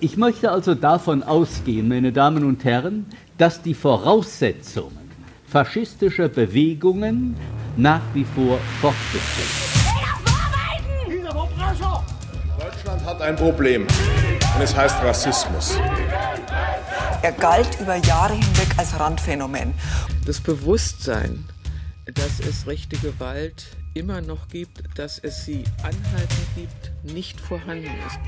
Ich möchte also davon ausgehen, meine Damen und Herren, dass die Voraussetzungen faschistischer Bewegungen nach wie vor fortbestehen. Deutschland hat ein Problem und es heißt Rassismus. Er galt über Jahre hinweg als Randphänomen. Das Bewusstsein, dass es rechte Gewalt immer noch gibt, dass es sie anhaltend gibt, nicht vorhanden ist.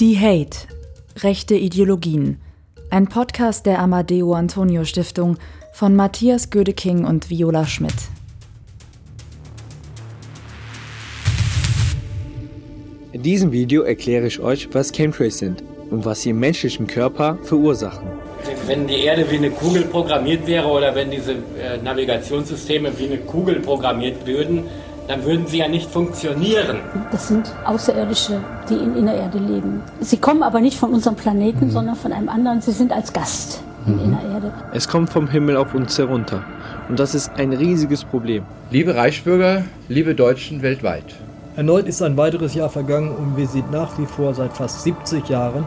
Die Hate. Rechte Ideologien. Ein Podcast der Amadeo Antonio Stiftung von Matthias Gödeking und Viola Schmidt. In diesem Video erkläre ich euch, was Chemtrails sind und was sie im menschlichen Körper verursachen. Wenn die Erde wie eine Kugel programmiert wäre oder wenn diese äh, Navigationssysteme wie eine Kugel programmiert würden, dann würden sie ja nicht funktionieren. Das sind Außerirdische, die in, in der Erde leben. Sie kommen aber nicht von unserem Planeten, mhm. sondern von einem anderen. Sie sind als Gast in, in der Erde. Es kommt vom Himmel auf uns herunter. Und das ist ein riesiges Problem. Liebe Reichsbürger, liebe Deutschen weltweit. Erneut ist ein weiteres Jahr vergangen und wir sind nach wie vor seit fast 70 Jahren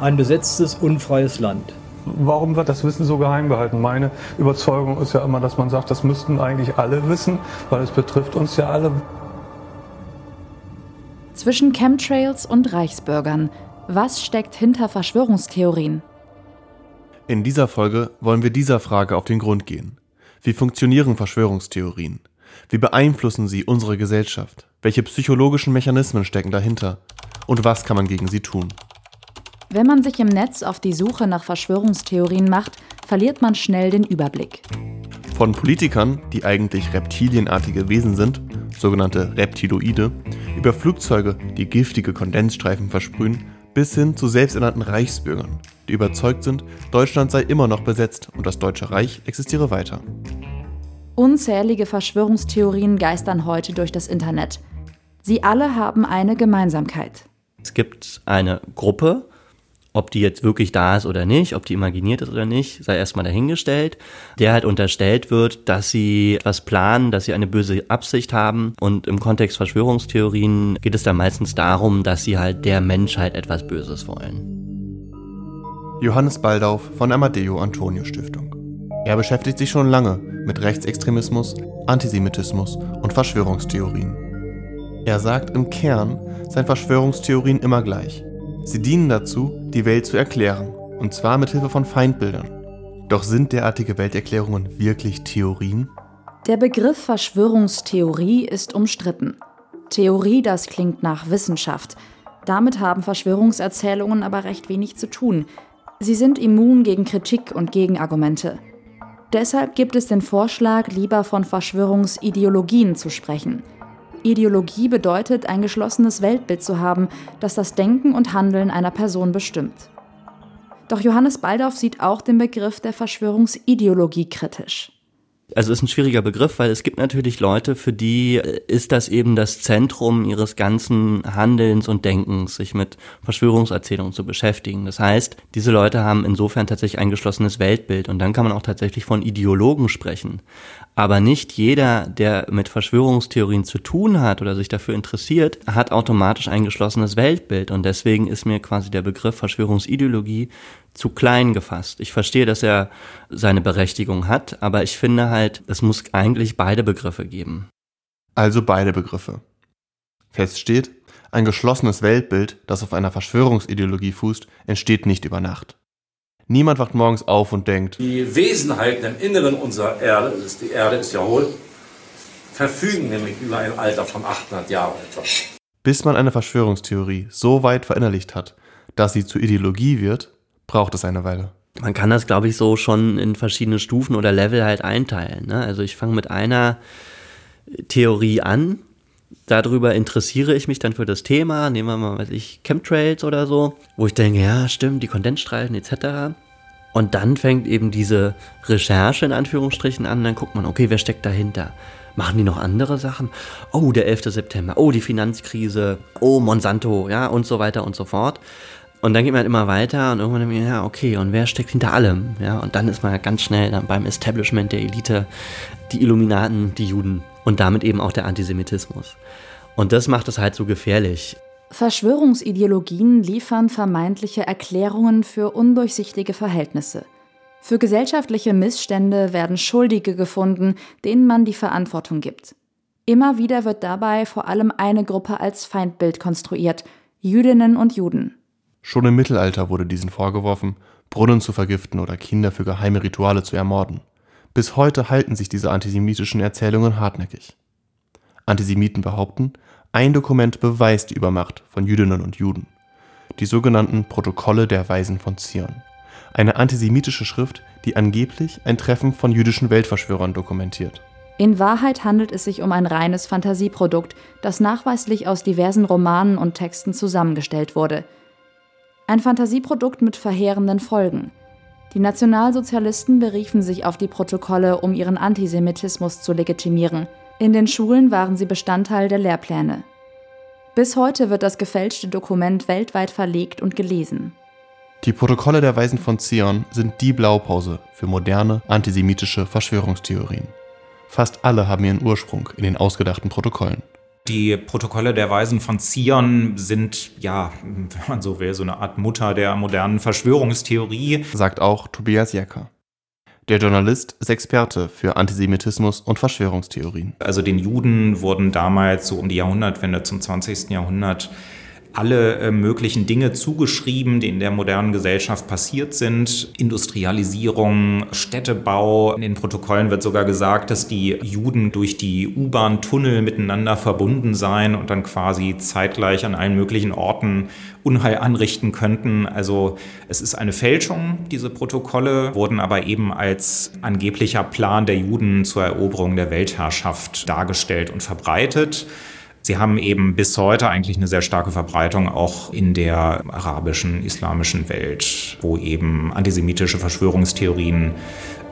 ein besetztes, unfreies Land. Warum wird das Wissen so geheim gehalten? Meine Überzeugung ist ja immer, dass man sagt, das müssten eigentlich alle wissen, weil es betrifft uns ja alle. Zwischen Chemtrails und Reichsbürgern. Was steckt hinter Verschwörungstheorien? In dieser Folge wollen wir dieser Frage auf den Grund gehen. Wie funktionieren Verschwörungstheorien? Wie beeinflussen sie unsere Gesellschaft? Welche psychologischen Mechanismen stecken dahinter? Und was kann man gegen sie tun? Wenn man sich im Netz auf die Suche nach Verschwörungstheorien macht, verliert man schnell den Überblick. Von Politikern, die eigentlich reptilienartige Wesen sind, sogenannte Reptiloide, über Flugzeuge, die giftige Kondensstreifen versprühen, bis hin zu selbsternannten Reichsbürgern, die überzeugt sind, Deutschland sei immer noch besetzt und das Deutsche Reich existiere weiter. Unzählige Verschwörungstheorien geistern heute durch das Internet. Sie alle haben eine Gemeinsamkeit. Es gibt eine Gruppe, ob die jetzt wirklich da ist oder nicht, ob die imaginiert ist oder nicht, sei erstmal dahingestellt, der halt unterstellt wird, dass sie etwas planen, dass sie eine böse Absicht haben. Und im Kontext Verschwörungstheorien geht es dann meistens darum, dass sie halt der Menschheit etwas Böses wollen. Johannes Baldauf von Amadeo Antonio Stiftung. Er beschäftigt sich schon lange mit Rechtsextremismus, Antisemitismus und Verschwörungstheorien. Er sagt, im Kern seien Verschwörungstheorien immer gleich. Sie dienen dazu, die Welt zu erklären, und zwar mit Hilfe von Feindbildern. Doch sind derartige Welterklärungen wirklich Theorien? Der Begriff Verschwörungstheorie ist umstritten. Theorie, das klingt nach Wissenschaft. Damit haben Verschwörungserzählungen aber recht wenig zu tun. Sie sind immun gegen Kritik und Gegenargumente. Deshalb gibt es den Vorschlag, lieber von Verschwörungsideologien zu sprechen – Ideologie bedeutet, ein geschlossenes Weltbild zu haben, das das Denken und Handeln einer Person bestimmt. Doch Johannes Baldauf sieht auch den Begriff der Verschwörungsideologie kritisch. Also ist ein schwieriger Begriff, weil es gibt natürlich Leute, für die ist das eben das Zentrum ihres ganzen Handelns und Denkens, sich mit Verschwörungserzählungen zu beschäftigen. Das heißt, diese Leute haben insofern tatsächlich ein geschlossenes Weltbild und dann kann man auch tatsächlich von Ideologen sprechen. Aber nicht jeder, der mit Verschwörungstheorien zu tun hat oder sich dafür interessiert, hat automatisch ein geschlossenes Weltbild. Und deswegen ist mir quasi der Begriff Verschwörungsideologie zu klein gefasst. Ich verstehe, dass er seine Berechtigung hat, aber ich finde halt, es muss eigentlich beide Begriffe geben. Also beide Begriffe. Fest steht, ein geschlossenes Weltbild, das auf einer Verschwörungsideologie fußt, entsteht nicht über Nacht. Niemand wacht morgens auf und denkt, die Wesenheiten im Inneren unserer Erde, das ist die Erde ist ja hohl, verfügen nämlich über ein Alter von 800 Jahren etwa. Bis man eine Verschwörungstheorie so weit verinnerlicht hat, dass sie zur Ideologie wird, braucht es eine Weile. Man kann das, glaube ich, so schon in verschiedene Stufen oder Level halt einteilen. Ne? Also ich fange mit einer Theorie an, darüber interessiere ich mich dann für das Thema, nehmen wir mal, weiß ich, Chemtrails oder so, wo ich denke, ja, stimmt, die Kondensstreifen etc. Und dann fängt eben diese Recherche in Anführungsstrichen an, dann guckt man, okay, wer steckt dahinter? Machen die noch andere Sachen? Oh, der 11. September, oh, die Finanzkrise, oh, Monsanto, ja, und so weiter und so fort. Und dann geht man halt immer weiter und irgendwann denkt man, ja, okay, und wer steckt hinter allem? Ja, und dann ist man ganz schnell dann beim Establishment der Elite, die Illuminaten, die Juden und damit eben auch der Antisemitismus. Und das macht es halt so gefährlich. Verschwörungsideologien liefern vermeintliche Erklärungen für undurchsichtige Verhältnisse. Für gesellschaftliche Missstände werden Schuldige gefunden, denen man die Verantwortung gibt. Immer wieder wird dabei vor allem eine Gruppe als Feindbild konstruiert, Jüdinnen und Juden. Schon im Mittelalter wurde diesen vorgeworfen, Brunnen zu vergiften oder Kinder für geheime Rituale zu ermorden. Bis heute halten sich diese antisemitischen Erzählungen hartnäckig. Antisemiten behaupten, ein Dokument beweist die Übermacht von Jüdinnen und Juden. Die sogenannten Protokolle der Weisen von Zion. Eine antisemitische Schrift, die angeblich ein Treffen von jüdischen Weltverschwörern dokumentiert. In Wahrheit handelt es sich um ein reines Fantasieprodukt, das nachweislich aus diversen Romanen und Texten zusammengestellt wurde – ein Fantasieprodukt mit verheerenden Folgen. Die Nationalsozialisten beriefen sich auf die Protokolle, um ihren Antisemitismus zu legitimieren. In den Schulen waren sie Bestandteil der Lehrpläne. Bis heute wird das gefälschte Dokument weltweit verlegt und gelesen. Die Protokolle der Weisen von Zion sind die Blaupause für moderne antisemitische Verschwörungstheorien. Fast alle haben ihren Ursprung in den ausgedachten Protokollen. Die Protokolle der Weisen von Zion sind, ja, wenn man so will, so eine Art Mutter der modernen Verschwörungstheorie. Sagt auch Tobias Jecker. Der Journalist ist Experte für Antisemitismus und Verschwörungstheorien. Also den Juden wurden damals so um die Jahrhundertwende zum 20. Jahrhundert alle äh, möglichen Dinge zugeschrieben, die in der modernen Gesellschaft passiert sind. Industrialisierung, Städtebau. In den Protokollen wird sogar gesagt, dass die Juden durch die U-Bahn-Tunnel miteinander verbunden seien und dann quasi zeitgleich an allen möglichen Orten Unheil anrichten könnten. Also es ist eine Fälschung. Diese Protokolle wurden aber eben als angeblicher Plan der Juden zur Eroberung der Weltherrschaft dargestellt und verbreitet. Sie haben eben bis heute eigentlich eine sehr starke Verbreitung auch in der arabischen, islamischen Welt, wo eben antisemitische Verschwörungstheorien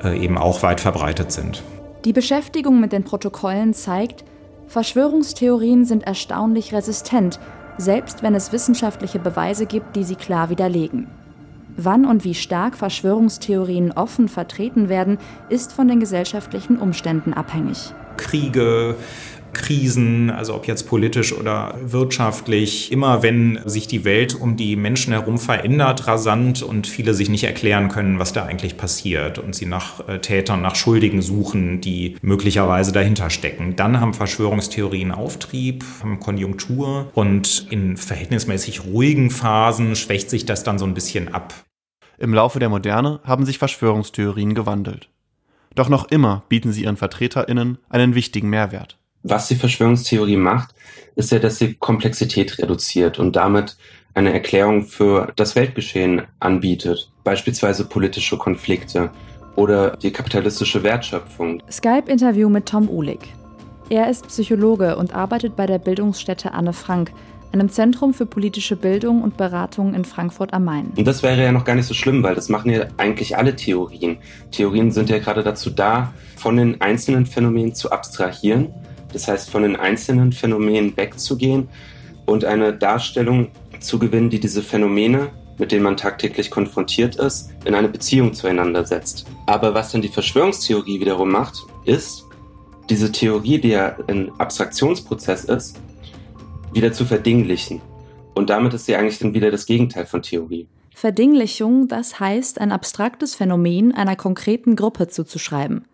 äh, eben auch weit verbreitet sind. Die Beschäftigung mit den Protokollen zeigt, Verschwörungstheorien sind erstaunlich resistent, selbst wenn es wissenschaftliche Beweise gibt, die sie klar widerlegen. Wann und wie stark Verschwörungstheorien offen vertreten werden, ist von den gesellschaftlichen Umständen abhängig. Kriege, Krisen, also ob jetzt politisch oder wirtschaftlich, immer wenn sich die Welt um die Menschen herum verändert, rasant und viele sich nicht erklären können, was da eigentlich passiert und sie nach äh, Tätern, nach Schuldigen suchen, die möglicherweise dahinter stecken. Dann haben Verschwörungstheorien Auftrieb, haben Konjunktur und in verhältnismäßig ruhigen Phasen schwächt sich das dann so ein bisschen ab. Im Laufe der Moderne haben sich Verschwörungstheorien gewandelt. Doch noch immer bieten sie ihren VertreterInnen einen wichtigen Mehrwert was die Verschwörungstheorie macht, ist ja, dass sie Komplexität reduziert und damit eine Erklärung für das Weltgeschehen anbietet, beispielsweise politische Konflikte oder die kapitalistische Wertschöpfung. Skype-Interview mit Tom Uhlig. Er ist Psychologe und arbeitet bei der Bildungsstätte Anne Frank, einem Zentrum für politische Bildung und Beratung in Frankfurt am Main. Und das wäre ja noch gar nicht so schlimm, weil das machen ja eigentlich alle Theorien. Theorien sind ja gerade dazu da, von den einzelnen Phänomenen zu abstrahieren das heißt, von den einzelnen Phänomenen wegzugehen und eine Darstellung zu gewinnen, die diese Phänomene, mit denen man tagtäglich konfrontiert ist, in eine Beziehung zueinander setzt. Aber was dann die Verschwörungstheorie wiederum macht, ist, diese Theorie, die ja ein Abstraktionsprozess ist, wieder zu verdinglichen. Und damit ist sie eigentlich dann wieder das Gegenteil von Theorie. Verdinglichung, das heißt, ein abstraktes Phänomen einer konkreten Gruppe zuzuschreiben.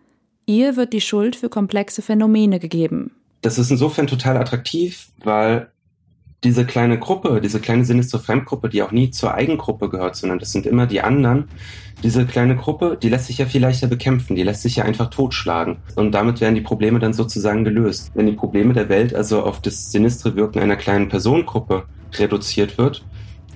Ihr wird die Schuld für komplexe Phänomene gegeben. Das ist insofern total attraktiv, weil diese kleine Gruppe, diese kleine sinistre Fremdgruppe, die auch nie zur Eigengruppe gehört, sondern das sind immer die anderen, diese kleine Gruppe, die lässt sich ja viel leichter bekämpfen, die lässt sich ja einfach totschlagen. Und damit werden die Probleme dann sozusagen gelöst. Wenn die Probleme der Welt also auf das sinistre Wirken einer kleinen Personengruppe reduziert wird,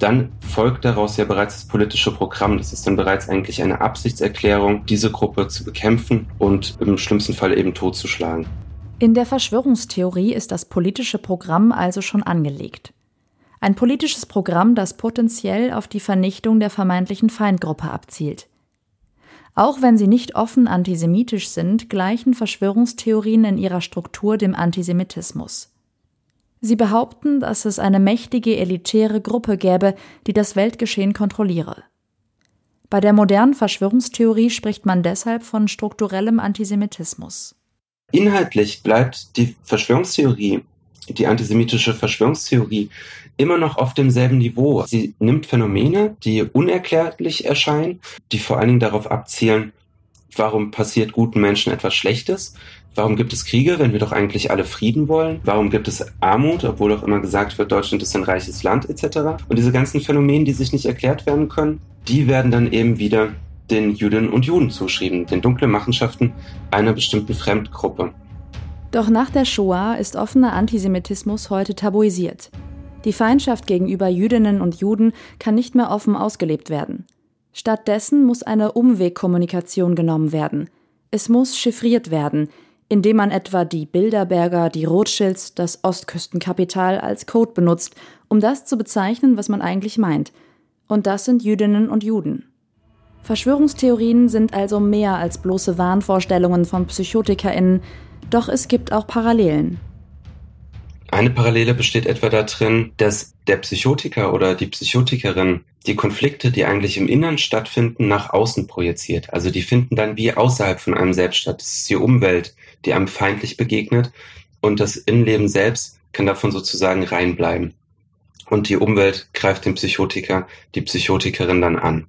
dann folgt daraus ja bereits das politische Programm. Das ist dann bereits eigentlich eine Absichtserklärung, diese Gruppe zu bekämpfen und im schlimmsten Fall eben totzuschlagen. In der Verschwörungstheorie ist das politische Programm also schon angelegt. Ein politisches Programm, das potenziell auf die Vernichtung der vermeintlichen Feindgruppe abzielt. Auch wenn sie nicht offen antisemitisch sind, gleichen Verschwörungstheorien in ihrer Struktur dem Antisemitismus. Sie behaupten, dass es eine mächtige elitäre Gruppe gäbe, die das Weltgeschehen kontrolliere. Bei der modernen Verschwörungstheorie spricht man deshalb von strukturellem Antisemitismus. Inhaltlich bleibt die Verschwörungstheorie, die antisemitische Verschwörungstheorie, immer noch auf demselben Niveau. Sie nimmt Phänomene, die unerklärlich erscheinen, die vor allen Dingen darauf abzielen, warum passiert guten Menschen etwas Schlechtes? Warum gibt es Kriege, wenn wir doch eigentlich alle Frieden wollen? Warum gibt es Armut, obwohl auch immer gesagt wird, Deutschland ist ein reiches Land etc. Und diese ganzen Phänomene, die sich nicht erklärt werden können, die werden dann eben wieder den Jüdinnen und Juden zuschrieben, den dunklen Machenschaften einer bestimmten Fremdgruppe. Doch nach der Shoah ist offener Antisemitismus heute tabuisiert. Die Feindschaft gegenüber Jüdinnen und Juden kann nicht mehr offen ausgelebt werden. Stattdessen muss eine Umwegkommunikation genommen werden. Es muss chiffriert werden, indem man etwa die Bilderberger, die Rothschilds, das Ostküstenkapital als Code benutzt, um das zu bezeichnen, was man eigentlich meint. Und das sind Jüdinnen und Juden. Verschwörungstheorien sind also mehr als bloße Wahnvorstellungen von PsychotikerInnen, doch es gibt auch Parallelen. Eine Parallele besteht etwa darin, dass der Psychotiker oder die Psychotikerin die Konflikte, die eigentlich im Innern stattfinden, nach außen projiziert. Also die finden dann wie außerhalb von einem selbst statt. Es ist die Umwelt, die einem feindlich begegnet und das Innenleben selbst kann davon sozusagen reinbleiben. Und die Umwelt greift den Psychotiker, die Psychotikerin dann an.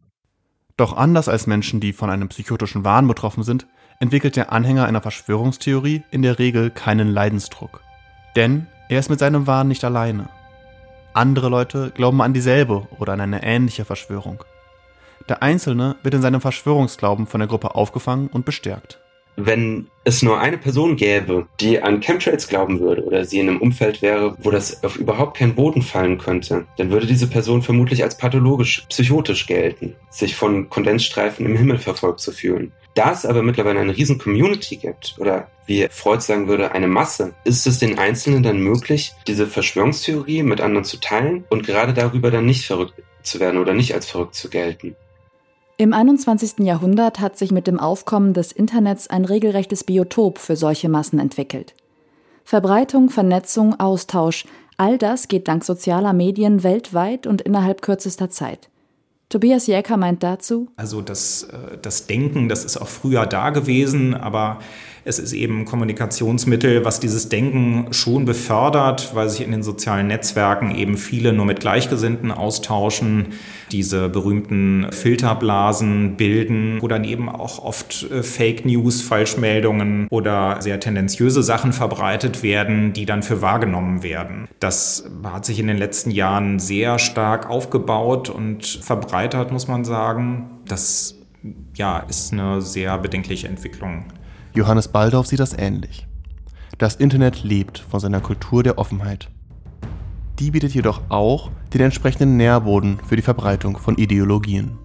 Doch anders als Menschen, die von einem psychotischen Wahn betroffen sind, entwickelt der Anhänger einer Verschwörungstheorie in der Regel keinen Leidensdruck. Denn er ist mit seinem Wahn nicht alleine. Andere Leute glauben an dieselbe oder an eine ähnliche Verschwörung. Der Einzelne wird in seinem Verschwörungsglauben von der Gruppe aufgefangen und bestärkt. Wenn es nur eine Person gäbe, die an Chemtrails glauben würde oder sie in einem Umfeld wäre, wo das auf überhaupt keinen Boden fallen könnte, dann würde diese Person vermutlich als pathologisch, psychotisch gelten, sich von Kondensstreifen im Himmel verfolgt zu fühlen. Da es aber mittlerweile eine riesen Community gibt oder wie Freud sagen würde, eine Masse, ist es den Einzelnen dann möglich, diese Verschwörungstheorie mit anderen zu teilen und gerade darüber dann nicht verrückt zu werden oder nicht als verrückt zu gelten. Im 21. Jahrhundert hat sich mit dem Aufkommen des Internets ein regelrechtes Biotop für solche Massen entwickelt. Verbreitung, Vernetzung, Austausch, all das geht dank sozialer Medien weltweit und innerhalb kürzester Zeit. Tobias Jäcker meint dazu, Also das, äh, das Denken, das ist auch früher da gewesen, aber es ist eben Kommunikationsmittel, was dieses Denken schon befördert, weil sich in den sozialen Netzwerken eben viele nur mit Gleichgesinnten austauschen, diese berühmten Filterblasen bilden, wo dann eben auch oft äh, Fake News, Falschmeldungen oder sehr tendenziöse Sachen verbreitet werden, die dann für wahrgenommen werden. Das hat sich in den letzten Jahren sehr stark aufgebaut und verbreitert, muss man sagen. Das ja, ist eine sehr bedenkliche Entwicklung. Johannes Baldorf sieht das ähnlich. Das Internet lebt von seiner Kultur der Offenheit. Die bietet jedoch auch den entsprechenden Nährboden für die Verbreitung von Ideologien.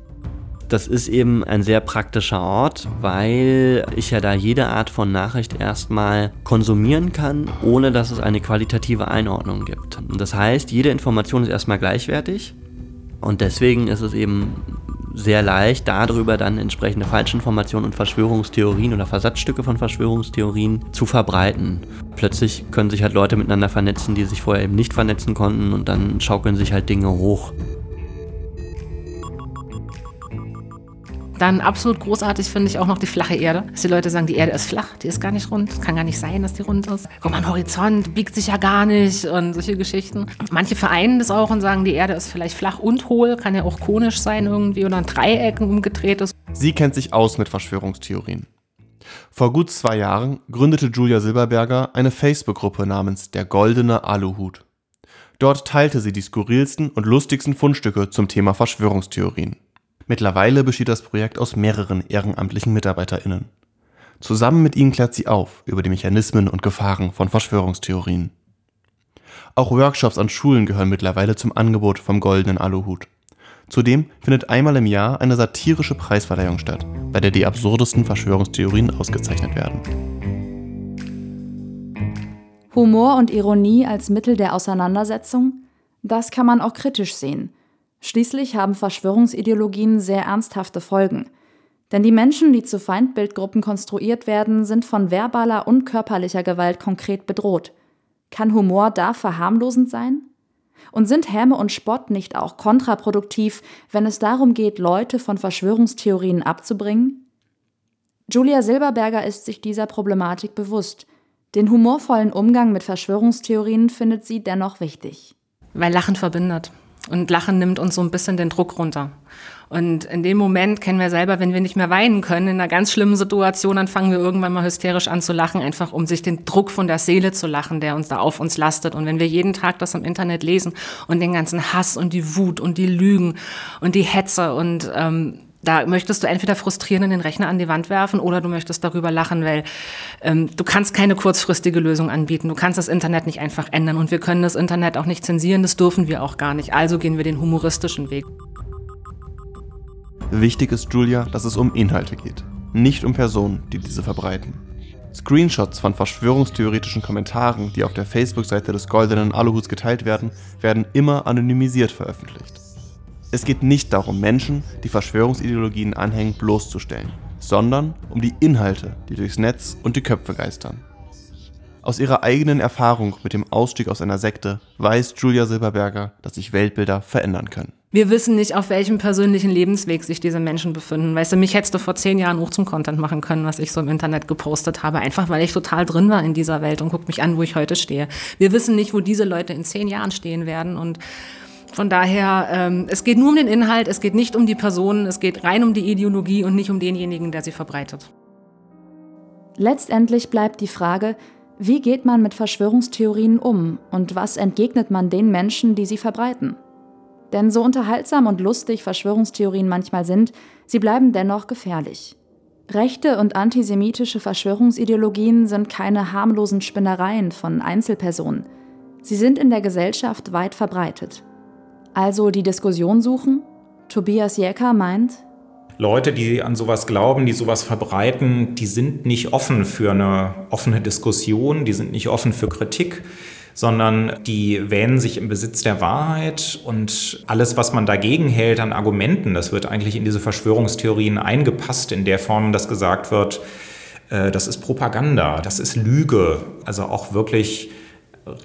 Das ist eben ein sehr praktischer Ort, weil ich ja da jede Art von Nachricht erstmal konsumieren kann, ohne dass es eine qualitative Einordnung gibt. Das heißt, jede Information ist erstmal gleichwertig und deswegen ist es eben sehr leicht, darüber dann entsprechende Falschinformationen und Verschwörungstheorien oder Versatzstücke von Verschwörungstheorien zu verbreiten. Plötzlich können sich halt Leute miteinander vernetzen, die sich vorher eben nicht vernetzen konnten und dann schaukeln sich halt Dinge hoch. Dann absolut großartig finde ich auch noch die flache Erde. Dass die Leute sagen, die Erde ist flach, die ist gar nicht rund. Kann gar nicht sein, dass die rund ist. Guck mal, ein Horizont biegt sich ja gar nicht und solche Geschichten. Manche vereinen das auch und sagen, die Erde ist vielleicht flach und hohl, kann ja auch konisch sein irgendwie oder ein Dreieck umgedreht ist. Sie kennt sich aus mit Verschwörungstheorien. Vor gut zwei Jahren gründete Julia Silberberger eine Facebook-Gruppe namens Der Goldene Aluhut. Dort teilte sie die skurrilsten und lustigsten Fundstücke zum Thema Verschwörungstheorien. Mittlerweile besteht das Projekt aus mehreren ehrenamtlichen MitarbeiterInnen. Zusammen mit ihnen klärt sie auf über die Mechanismen und Gefahren von Verschwörungstheorien. Auch Workshops an Schulen gehören mittlerweile zum Angebot vom Goldenen Aluhut. Zudem findet einmal im Jahr eine satirische Preisverleihung statt, bei der die absurdesten Verschwörungstheorien ausgezeichnet werden. Humor und Ironie als Mittel der Auseinandersetzung? Das kann man auch kritisch sehen. Schließlich haben Verschwörungsideologien sehr ernsthafte Folgen. Denn die Menschen, die zu Feindbildgruppen konstruiert werden, sind von verbaler und körperlicher Gewalt konkret bedroht. Kann Humor da verharmlosend sein? Und sind Häme und Spott nicht auch kontraproduktiv, wenn es darum geht, Leute von Verschwörungstheorien abzubringen? Julia Silberberger ist sich dieser Problematik bewusst. Den humorvollen Umgang mit Verschwörungstheorien findet sie dennoch wichtig. Weil Lachen verbindet. Und Lachen nimmt uns so ein bisschen den Druck runter. Und in dem Moment kennen wir selber, wenn wir nicht mehr weinen können, in einer ganz schlimmen Situation, dann fangen wir irgendwann mal hysterisch an zu lachen, einfach um sich den Druck von der Seele zu lachen, der uns da auf uns lastet. Und wenn wir jeden Tag das im Internet lesen und den ganzen Hass und die Wut und die Lügen und die Hetze und ähm, da möchtest du entweder frustrierend den Rechner an die Wand werfen oder du möchtest darüber lachen, weil ähm, du kannst keine kurzfristige Lösung anbieten. Du kannst das Internet nicht einfach ändern und wir können das Internet auch nicht zensieren, das dürfen wir auch gar nicht. Also gehen wir den humoristischen Weg. Wichtig ist Julia, dass es um Inhalte geht, nicht um Personen, die diese verbreiten. Screenshots von verschwörungstheoretischen Kommentaren, die auf der Facebook-Seite des Goldenen Aluhuts geteilt werden, werden immer anonymisiert veröffentlicht. Es geht nicht darum, Menschen, die Verschwörungsideologien anhängen, bloßzustellen, sondern um die Inhalte, die durchs Netz und die Köpfe geistern. Aus ihrer eigenen Erfahrung mit dem Ausstieg aus einer Sekte weiß Julia Silberberger, dass sich Weltbilder verändern können. Wir wissen nicht, auf welchem persönlichen Lebensweg sich diese Menschen befinden. Weißt du, mich hättest du vor zehn Jahren auch zum Content machen können, was ich so im Internet gepostet habe, einfach weil ich total drin war in dieser Welt und guck mich an, wo ich heute stehe. Wir wissen nicht, wo diese Leute in zehn Jahren stehen werden und von daher, ähm, es geht nur um den Inhalt, es geht nicht um die Personen, es geht rein um die Ideologie und nicht um denjenigen, der sie verbreitet. Letztendlich bleibt die Frage, wie geht man mit Verschwörungstheorien um und was entgegnet man den Menschen, die sie verbreiten? Denn so unterhaltsam und lustig Verschwörungstheorien manchmal sind, sie bleiben dennoch gefährlich. Rechte und antisemitische Verschwörungsideologien sind keine harmlosen Spinnereien von Einzelpersonen. Sie sind in der Gesellschaft weit verbreitet. Also die Diskussion suchen? Tobias Jäcker meint, Leute, die an sowas glauben, die sowas verbreiten, die sind nicht offen für eine offene Diskussion, die sind nicht offen für Kritik, sondern die wähnen sich im Besitz der Wahrheit und alles, was man dagegen hält an Argumenten, das wird eigentlich in diese Verschwörungstheorien eingepasst, in der Form, dass gesagt wird, äh, das ist Propaganda, das ist Lüge, also auch wirklich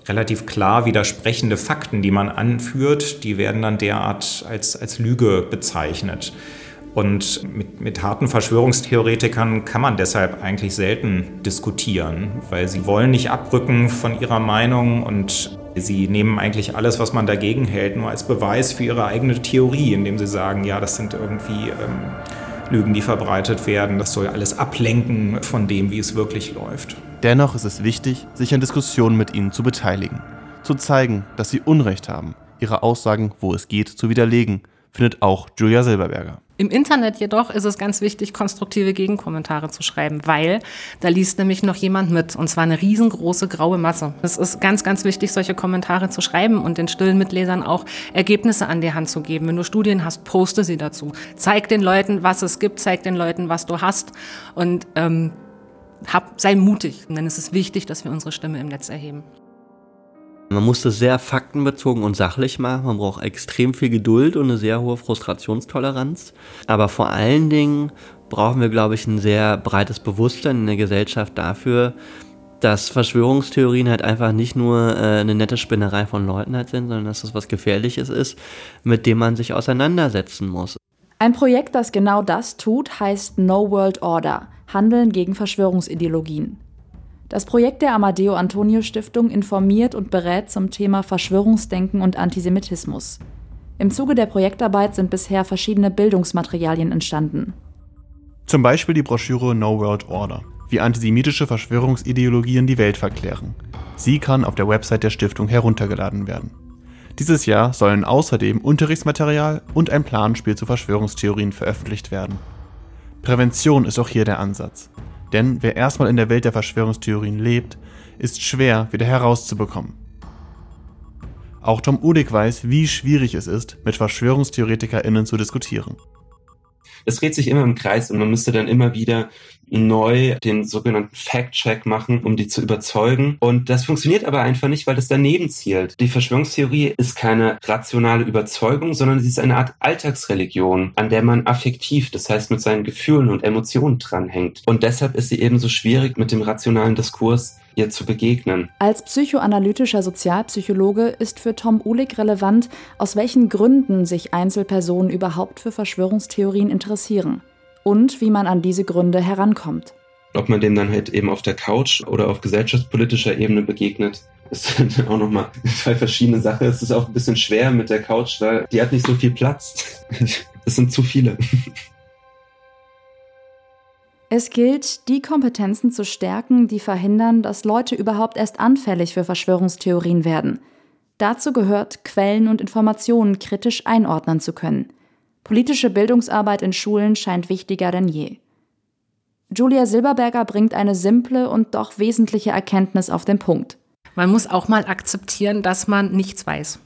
relativ klar widersprechende Fakten, die man anführt, die werden dann derart als, als Lüge bezeichnet. Und mit, mit harten Verschwörungstheoretikern kann man deshalb eigentlich selten diskutieren, weil sie wollen nicht abrücken von ihrer Meinung und sie nehmen eigentlich alles, was man dagegen hält, nur als Beweis für ihre eigene Theorie, indem sie sagen, ja, das sind irgendwie ähm, Lügen, die verbreitet werden, das soll alles ablenken von dem, wie es wirklich läuft. Dennoch ist es wichtig, sich an Diskussionen mit ihnen zu beteiligen, zu zeigen, dass sie Unrecht haben, ihre Aussagen, wo es geht, zu widerlegen, findet auch Julia Silberberger. Im Internet jedoch ist es ganz wichtig, konstruktive Gegenkommentare zu schreiben, weil da liest nämlich noch jemand mit, und zwar eine riesengroße graue Masse. Es ist ganz, ganz wichtig, solche Kommentare zu schreiben und den stillen Mitlesern auch Ergebnisse an die Hand zu geben. Wenn du Studien hast, poste sie dazu. Zeig den Leuten, was es gibt, zeig den Leuten, was du hast und ähm, hab, sei mutig, denn es ist wichtig, dass wir unsere Stimme im Netz erheben. Man muss das sehr faktenbezogen und sachlich machen. Man braucht extrem viel Geduld und eine sehr hohe Frustrationstoleranz. Aber vor allen Dingen brauchen wir, glaube ich, ein sehr breites Bewusstsein in der Gesellschaft dafür, dass Verschwörungstheorien halt einfach nicht nur äh, eine nette Spinnerei von Leuten halt sind, sondern dass das was Gefährliches ist, mit dem man sich auseinandersetzen muss. Ein Projekt, das genau das tut, heißt No World Order, Handeln gegen Verschwörungsideologien. Das Projekt der Amadeo Antonio Stiftung informiert und berät zum Thema Verschwörungsdenken und Antisemitismus. Im Zuge der Projektarbeit sind bisher verschiedene Bildungsmaterialien entstanden. Zum Beispiel die Broschüre No World Order, wie antisemitische Verschwörungsideologien die Welt verklären. Sie kann auf der Website der Stiftung heruntergeladen werden. Dieses Jahr sollen außerdem Unterrichtsmaterial und ein Planspiel zu Verschwörungstheorien veröffentlicht werden. Prävention ist auch hier der Ansatz. Denn wer erstmal in der Welt der Verschwörungstheorien lebt, ist schwer wieder herauszubekommen. Auch Tom Udig weiß, wie schwierig es ist, mit VerschwörungstheoretikerInnen zu diskutieren. Es dreht sich immer im Kreis und man müsste dann immer wieder neu den sogenannten Fact-Check machen, um die zu überzeugen. Und das funktioniert aber einfach nicht, weil das daneben zielt. Die Verschwörungstheorie ist keine rationale Überzeugung, sondern sie ist eine Art Alltagsreligion, an der man affektiv, das heißt mit seinen Gefühlen und Emotionen dranhängt. Und deshalb ist sie ebenso schwierig mit dem rationalen Diskurs ihr zu begegnen. Als psychoanalytischer Sozialpsychologe ist für Tom Uhlig relevant, aus welchen Gründen sich Einzelpersonen überhaupt für Verschwörungstheorien interessieren und wie man an diese Gründe herankommt. Ob man dem dann halt eben auf der Couch oder auf gesellschaftspolitischer Ebene begegnet, ist dann auch nochmal zwei verschiedene Sachen. Es ist auch ein bisschen schwer mit der Couch, weil die hat nicht so viel Platz. Es sind zu viele. Es gilt, die Kompetenzen zu stärken, die verhindern, dass Leute überhaupt erst anfällig für Verschwörungstheorien werden. Dazu gehört, Quellen und Informationen kritisch einordnen zu können. Politische Bildungsarbeit in Schulen scheint wichtiger denn je. Julia Silberberger bringt eine simple und doch wesentliche Erkenntnis auf den Punkt. Man muss auch mal akzeptieren, dass man nichts weiß.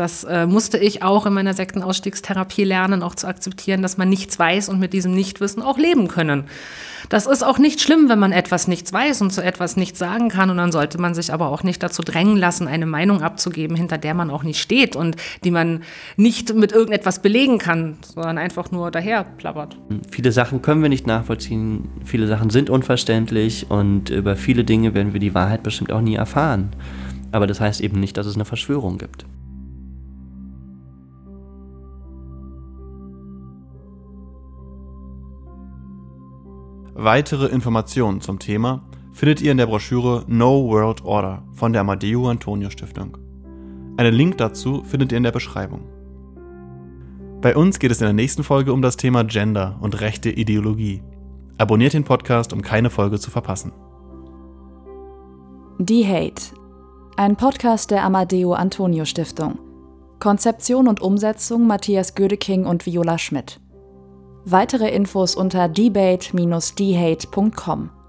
Das äh, musste ich auch in meiner Sektenausstiegstherapie lernen, auch zu akzeptieren, dass man nichts weiß und mit diesem Nichtwissen auch leben können. Das ist auch nicht schlimm, wenn man etwas nichts weiß und zu etwas nichts sagen kann. Und dann sollte man sich aber auch nicht dazu drängen lassen, eine Meinung abzugeben, hinter der man auch nicht steht und die man nicht mit irgendetwas belegen kann, sondern einfach nur daher plappert. Viele Sachen können wir nicht nachvollziehen, viele Sachen sind unverständlich und über viele Dinge werden wir die Wahrheit bestimmt auch nie erfahren. Aber das heißt eben nicht, dass es eine Verschwörung gibt. Weitere Informationen zum Thema findet ihr in der Broschüre No World Order von der Amadeo Antonio Stiftung. Einen Link dazu findet ihr in der Beschreibung. Bei uns geht es in der nächsten Folge um das Thema Gender und rechte Ideologie. Abonniert den Podcast, um keine Folge zu verpassen. Die Hate. Ein Podcast der Amadeo Antonio Stiftung. Konzeption und Umsetzung Matthias Gödeking und Viola Schmidt. Weitere Infos unter debate-dhate.com.